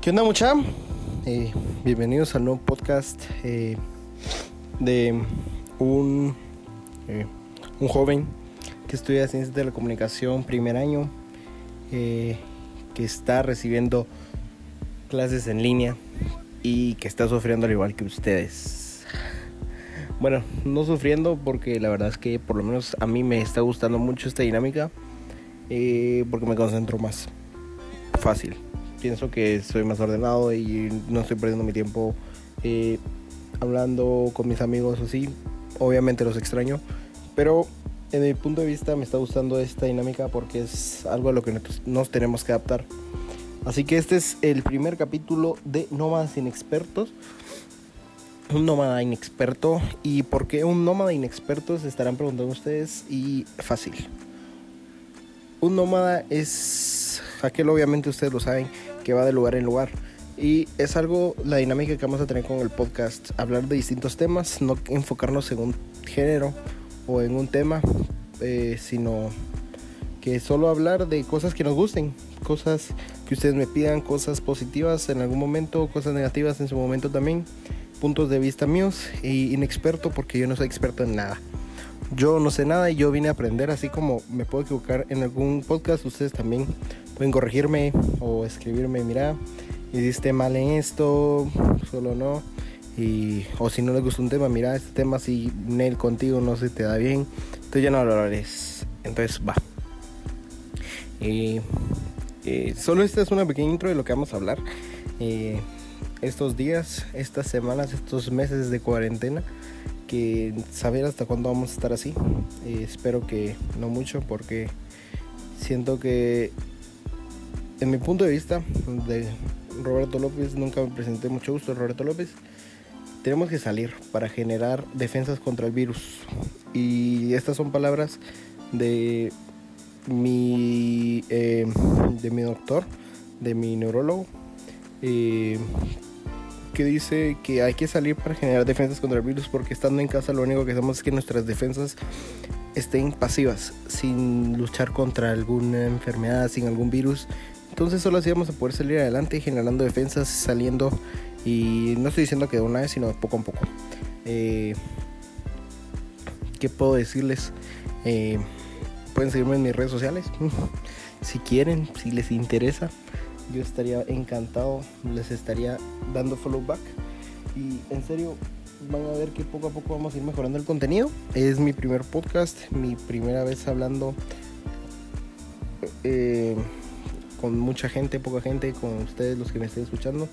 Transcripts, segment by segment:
¿Qué onda mucha? Eh, bienvenidos al nuevo podcast eh, de un, eh, un joven que estudia Ciencias de la Comunicación primer año, que está recibiendo clases en línea y que está sufriendo al igual que ustedes. Bueno, no sufriendo porque la verdad es que por lo menos a mí me está gustando mucho esta dinámica porque me concentro más fácil pienso que soy más ordenado y no estoy perdiendo mi tiempo eh, hablando con mis amigos así. Obviamente los extraño, pero en mi punto de vista me está gustando esta dinámica porque es algo a lo que nos tenemos que adaptar. Así que este es el primer capítulo de Nómadas Inexpertos. Un nómada inexperto. ¿Y por qué un nómada inexperto? Se estarán preguntando ustedes. Y fácil. Un nómada es aquel, obviamente ustedes lo saben, que va de lugar en lugar. Y es algo, la dinámica que vamos a tener con el podcast, hablar de distintos temas, no enfocarnos en un género o en un tema, eh, sino que solo hablar de cosas que nos gusten, cosas que ustedes me pidan, cosas positivas en algún momento, cosas negativas en su momento también, puntos de vista míos y inexperto porque yo no soy experto en nada. Yo no sé nada y yo vine a aprender, así como me puedo equivocar en algún podcast, ustedes también pueden corregirme o escribirme, mira, hiciste mal en esto, solo no. Y, o si no les gusta un tema, mira, este tema si Nel contigo no se te da bien, entonces ya no lo hablarés. Entonces va. Eh, solo esta es una pequeña intro de lo que vamos a hablar. Eh, estos días, estas semanas, estos meses de cuarentena, que saber hasta cuándo vamos a estar así. Eh, espero que no mucho porque siento que en mi punto de vista de Roberto López, nunca me presenté mucho gusto Roberto López, tenemos que salir para generar defensas contra el virus. Y estas son palabras de mi, eh, de mi doctor, de mi neurólogo, eh, que dice que hay que salir para generar defensas contra el virus porque estando en casa lo único que hacemos es que nuestras defensas estén pasivas, sin luchar contra alguna enfermedad, sin algún virus entonces solo así vamos a poder salir adelante generando defensas, saliendo y no estoy diciendo que de una vez, sino poco a poco. Eh, ¿Qué puedo decirles? Eh, pueden seguirme en mis redes sociales si quieren, si les interesa. Yo estaría encantado, les estaría dando follow back. Y en serio, van a ver que poco a poco vamos a ir mejorando el contenido. Es mi primer podcast, mi primera vez hablando. Eh, con mucha gente, poca gente, con ustedes los que me estén escuchando.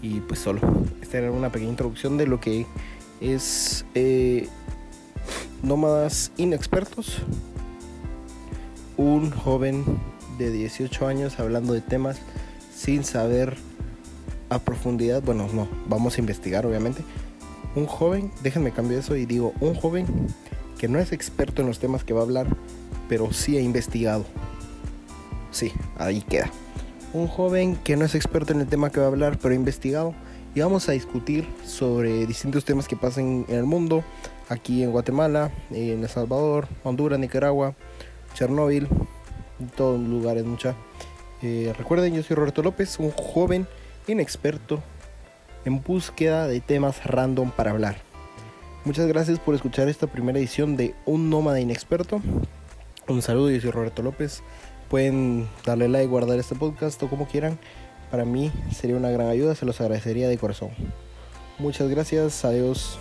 Y pues solo, esta era una pequeña introducción de lo que es eh, Nómadas Inexpertos. Un joven de 18 años hablando de temas sin saber a profundidad. Bueno, no, vamos a investigar obviamente. Un joven, déjenme cambiar eso y digo, un joven que no es experto en los temas que va a hablar, pero sí ha investigado. Sí, ahí queda. Un joven que no es experto en el tema que va a hablar, pero ha investigado. Y vamos a discutir sobre distintos temas que pasan en el mundo, aquí en Guatemala, en El Salvador, Honduras, Nicaragua, Chernóbil, en todos lugares, mucha. Eh, recuerden, yo soy Roberto López, un joven inexperto en búsqueda de temas random para hablar. Muchas gracias por escuchar esta primera edición de Un Nómada Inexperto. Un saludo, yo soy Roberto López. Pueden darle like, guardar este podcast o como quieran. Para mí sería una gran ayuda, se los agradecería de corazón. Muchas gracias, adiós.